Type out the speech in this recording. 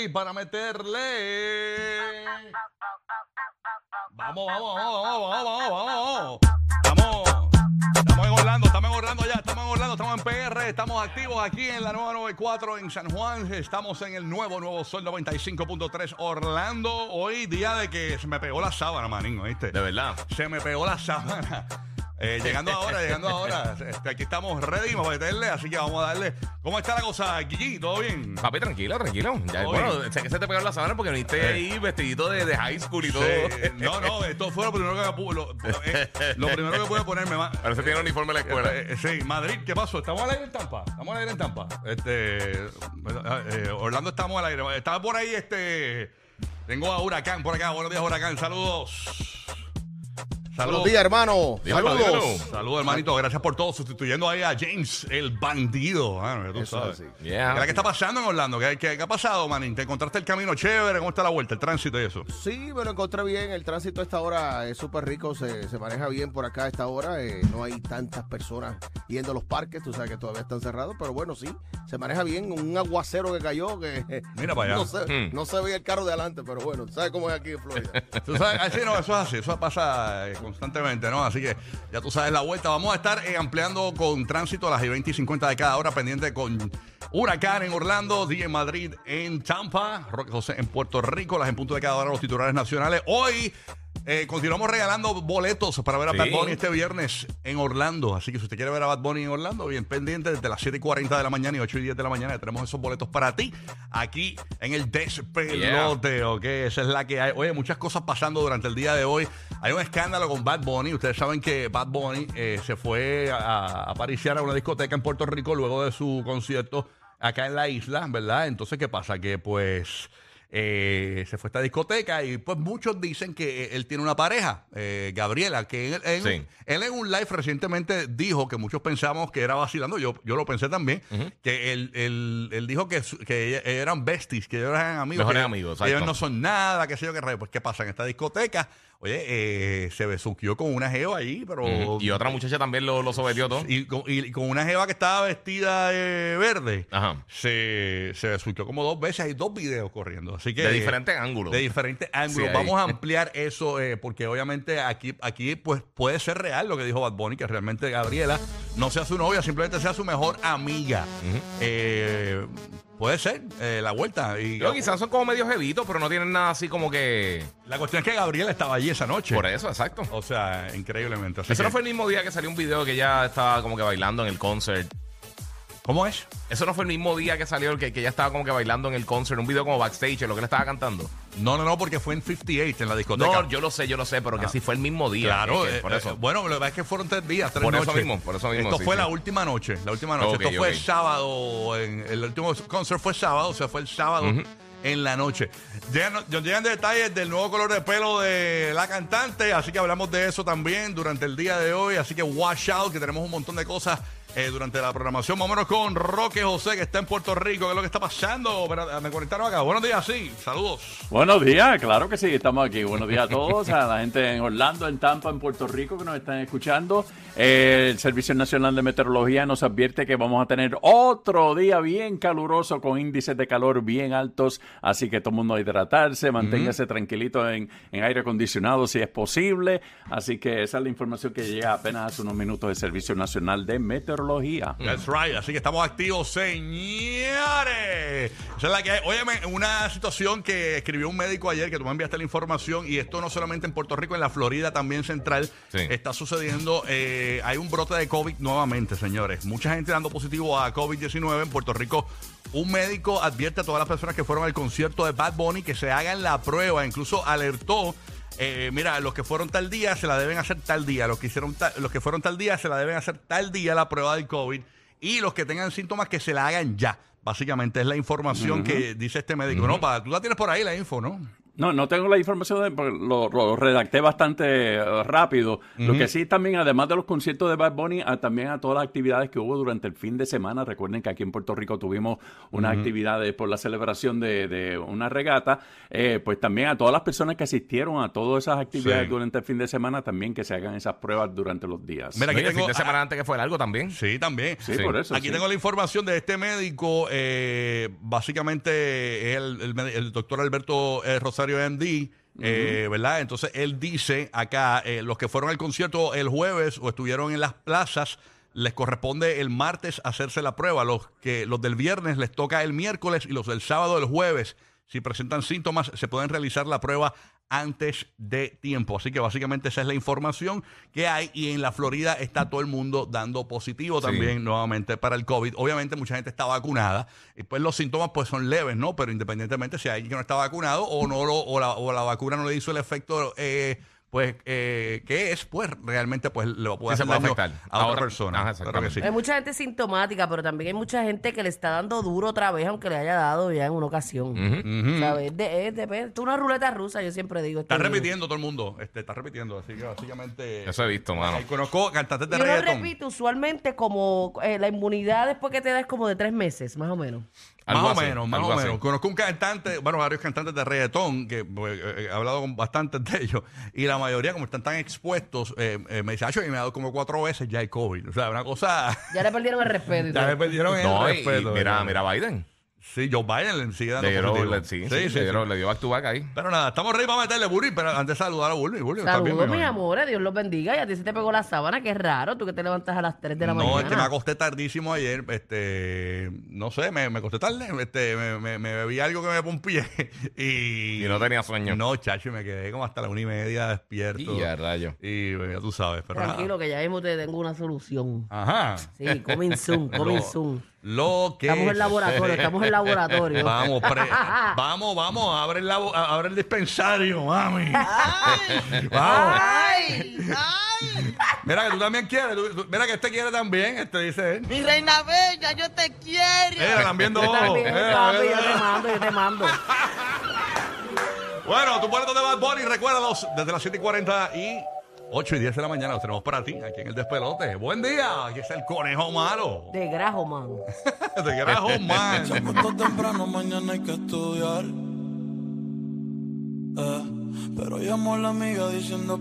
ready para meterle. Vamos, vamos, vamos, vamos, vamos, vamos, vamos. Estamos, estamos en Orlando, estamos en Orlando ya, estamos en Orlando, estamos en PR, estamos activos aquí en la nueva 94 en San Juan. Estamos en el nuevo, nuevo Sol 95.3 Orlando. Hoy día de que se me pegó la sábana, manín, ¿viste? De verdad. Se me pegó la sábana. Eh, llegando ahora, llegando ahora. Este, aquí estamos ready para meterle, así que vamos a darle. ¿Cómo está la cosa, Gigi? ¿Todo bien? Papi, tranquilo, tranquilo. Ya, Todo bueno, bien. sé que se te pegó la sábana porque viniste ahí vestidito de, de high school y todo. Sí, no, no, esto fue lo primero que lo, eh, lo primero que pude ponerme. Parece que tiene uniforme de la escuela. Eh, eh, sí, Madrid, ¿qué pasó? ¿Estamos al aire en Tampa? ¿Estamos al aire en Tampa? Este, eh, Orlando estamos al aire. Estaba por ahí, este. Tengo a Huracán por acá. Buenos días, Huracán. Saludos. Buenos días, hermano. Saludos. dímelo. Saludos, hermanito. Gracias por todo. Sustituyendo ahí a James, el bandido. Ah, ya tú Eso sabes. es así. Yeah. ¿Qué está pasando en Orlando? ¿Qué, qué, qué ha pasado, manín? ¿Te encontraste el camino chévere? ¿Cómo está la vuelta, el tránsito y eso? Sí, me lo encontré bien. El tránsito a esta hora es súper rico. Se, se maneja bien por acá a esta hora. eh, no hay tantas personas yendo a los parques. Tú sabes que todavía están cerrados. Pero bueno, sí, se maneja bien. Un aguacero que cayó que Mira para allá. no se, Hmm. no se veía el carro de adelante. Pero bueno, ¿sabes cómo es aquí en Florida? Tú sabes, así no, eso es así, eso pasa eh, constantemente, ¿no? Así que ya tú sabes la vuelta. Vamos a estar eh, ampliando con tránsito a las 20 y 50 de cada hora, pendiente con Huracán en Orlando, DJ en Madrid en Tampa, Roque José en Puerto Rico, las en punto de cada hora los titulares nacionales. Hoy eh, continuamos regalando boletos para ver a Sí. Bad Bunny este viernes en Orlando. Así que si usted quiere ver a Bad Bunny en Orlando, bien pendiente desde las 7 y 40 de la mañana y 8 y 10 de la mañana. Tenemos esos boletos para ti aquí en el despelote, ¿ok? Esa es la que hay. Oye, muchas cosas pasando durante el día de hoy. Hay un escándalo con Bad Bunny. Ustedes saben que Bad Bunny eh, se fue a, a pariciar a una discoteca en Puerto Rico luego de su concierto acá en la isla, ¿verdad? Entonces, ¿qué pasa? Que pues eh, se fue a esta discoteca y pues muchos dicen que él tiene una pareja, eh, Gabriela, que él, él- Sí. él en un live recientemente dijo que muchos pensamos que era vacilando, yo, yo lo pensé también, que él, él- él dijo que, que eran besties, que ellos eran amigos. Mejores que amigos, que Ellos no son nada, qué sé yo qué rayo. Pues, ¿qué pasa? En esta discoteca, oye, eh, se besuqueó con una geo ahí, pero... Ujú. Y otra muchacha también lo, lo sometió todo. Y con, y con una jeva que estaba vestida de verde, Ajá. se, se besuqueó como dos veces. Hay dos videos corriendo. Así que, De diferentes ángulos. De diferentes ángulos. Ahí. Vamos a ampliar eso eh, porque obviamente aquí, aquí pues puede ser real lo que dijo Bad Bunny, que realmente Gabriela no sea su novia, simplemente sea su mejor amiga. Eh, puede ser eh, la vuelta. Y Yo, quizás son como medio jevitos, pero no tienen nada así como que. La cuestión es que Gabriela estaba allí esa noche. Por eso, exacto. O sea, increíblemente. Así Eso no fue el mismo día que salió un video que ella estaba como que bailando en el concert. ¿Cómo es? Eso no fue el mismo día que salió el que, que ella estaba como que bailando en el concert, un video como backstage, lo que le estaba cantando. No, no, no, porque fue en 58 en la discoteca. No, yo lo sé, yo lo sé, pero que sí fue el mismo día. Claro, que- que eh, por eh, eso. bueno, lo que pasa es que fueron tres días, tres Por eso noches. mismo, por eso mismo, Esto sí, fue sí. la última noche, la última noche. Ok, Esto fue ok. el sábado, en, el último concert fue sábado, o sea, fue el sábado en la noche. Llegan, llegan detalles del nuevo color de pelo de la cantante, así que hablamos de eso también durante el día de hoy, así que watch out, que tenemos un montón de cosas eh, durante la programación. Vámonos con Roque José, que está en Puerto Rico, ¿qué es lo que está pasando? Pero, me conectaron acá. Buenos días, sí, saludos. Buenos días, claro que sí, estamos aquí. Buenos días a todos, a la gente en Orlando, en Tampa, en Puerto Rico que nos están escuchando. Eh, el Servicio Nacional de Meteorología nos advierte que vamos a tener otro día bien caluroso con índices de calor bien altos, así que todo el mundo a hidratarse, manténgase tranquilito en, en aire acondicionado si es posible. Así que esa es la información que llega apenas hace unos minutos del Servicio Nacional de Meteorología. That's right. Así que estamos activos, señores. Esa es la que hay. Óyeme, una situación que escribió un médico ayer, que tú me enviaste la información, y esto no solamente en Puerto Rico, en la Florida también central, Sí. está sucediendo. eh, hay un brote de COVID nuevamente, señores. Mucha gente dando positivo a COVID-19 en Puerto Rico. Un médico advierte a todas las personas que fueron al concierto de Bad Bunny que se hagan la prueba. Incluso alertó eh, mira, los que fueron tal día se la deben hacer tal día, los que hicieron ta- los que fueron tal día se la deben hacer tal día la prueba del COVID y los que tengan síntomas que se la hagan ya. Básicamente es la información que dice este médico. No, pa- tú la tienes por ahí la info, ¿no? No, no tengo la información, de- porque lo, lo redacté bastante eh, rápido. Lo que sí también, además de los conciertos de Bad Bunny, a- también a todas las actividades que hubo durante el fin de semana. Recuerden que aquí en Puerto Rico tuvimos unas actividades por la celebración de, de una regata. Eh, pues también a todas las personas que asistieron a todas esas actividades Sí. durante el fin de semana, también que se hagan esas pruebas durante los días. Mira, aquí el tengo- fin de semana antes que fue largo también. Sí, también. sí, sí. por eso. Aquí sí. tengo la información de este médico, eh, básicamente es el, el doctor Alberto eh, Rosario MD, eh, ¿verdad? Entonces él dice acá, eh, los que fueron al concierto el jueves o estuvieron en las plazas, les corresponde el martes hacerse la prueba, los, que, los del viernes les toca el miércoles y los del sábado el jueves. Si presentan síntomas, se pueden realizar la prueba antes de tiempo. Así que básicamente esa es la información que hay y en la Florida está todo el mundo dando positivo Sí. también nuevamente para el COVID. Obviamente mucha gente está vacunada y pues los síntomas pues son leves, ¿no? Pero independientemente si hay alguien que no está vacunado o no lo, o, la, o la vacuna no le hizo el efecto eh, pues eh, que es, pues realmente pues le puede Sí, se hacer puede daño afectar. a otra Ahora- persona. Ajá, Claro que sí. Hay mucha gente sintomática, pero también hay mucha gente que le está dando duro otra vez, aunque le haya dado ya en una ocasión. ¿Sabes? Es de- es de- es una ruleta rusa, yo siempre digo. Está este repitiendo todo el mundo, este, está repitiendo, así que básicamente... Eso he visto, mano. Eh, Conozco cantantes de Yo lo reggaetón. repito, usualmente como eh, la inmunidad después que te da es como de tres meses, más o menos. Algo más o así, menos, más algo o así. menos. Conozco un cantante, bueno, varios cantantes de reggaetón, que pues, eh, he hablado con bastantes de ellos, y la mayoría, como están tan expuestos, eh, eh, me dice, "Acho, y me ha dado como cuatro veces ya el COVID. O sea, una cosa... Ya le perdieron el respeto. y ya todo. me perdieron el No, y- respeto. y mira, ¿verdad? mira Biden. Sí, Joe Biden le sigue dando Le dio, positivo. le, sí, sí, le dio- le dio back to back ahí. Pero nada, estamos ready para meterle Burry, pero antes de saludar a Burry. Burry, ¿estás bien, Saludos, mi mis amor? amores, Dios los bendiga. Y a ti se te pegó la sábana, que es raro, tú que te levantas a las 3 de la no, mañana. es que me acosté tardísimo ayer, este, no sé, me, me acosté tarde, este, me, me, me bebí algo que me pompié y... Y no tenía sueño. No, chacho, y me quedé como hasta la una y media despierto. Y a rayo. Y bueno, ya tú sabes, pero nada. Tranquilo, que ya mismo te tengo una solución. Ajá. Sí, coming soon, coming soon. Lo que Estamos en laboratorio, estamos en laboratorio. Vamos, pre- vamos, vamos, abre el, labo- abre el dispensario, mami. vamos. Mira que tú también quieres, tú- tú- mira que este quiere también, este dice él. Mi reina bella, yo te quiero. Mira, también dos Yo ojos. yo te mando, yo te mando. Bueno, tu boleto de Bad Bunny, recuérdalos, desde las 7 y 40 y 8 y 10 de la mañana los tenemos para ti, aquí en el despelote. Buen día, aquí está el conejo malo. De grajo, man. De grajo, man. Se acostó temprano, mañana hay que estudiar. Eh, pero llamó a la amiga diciendo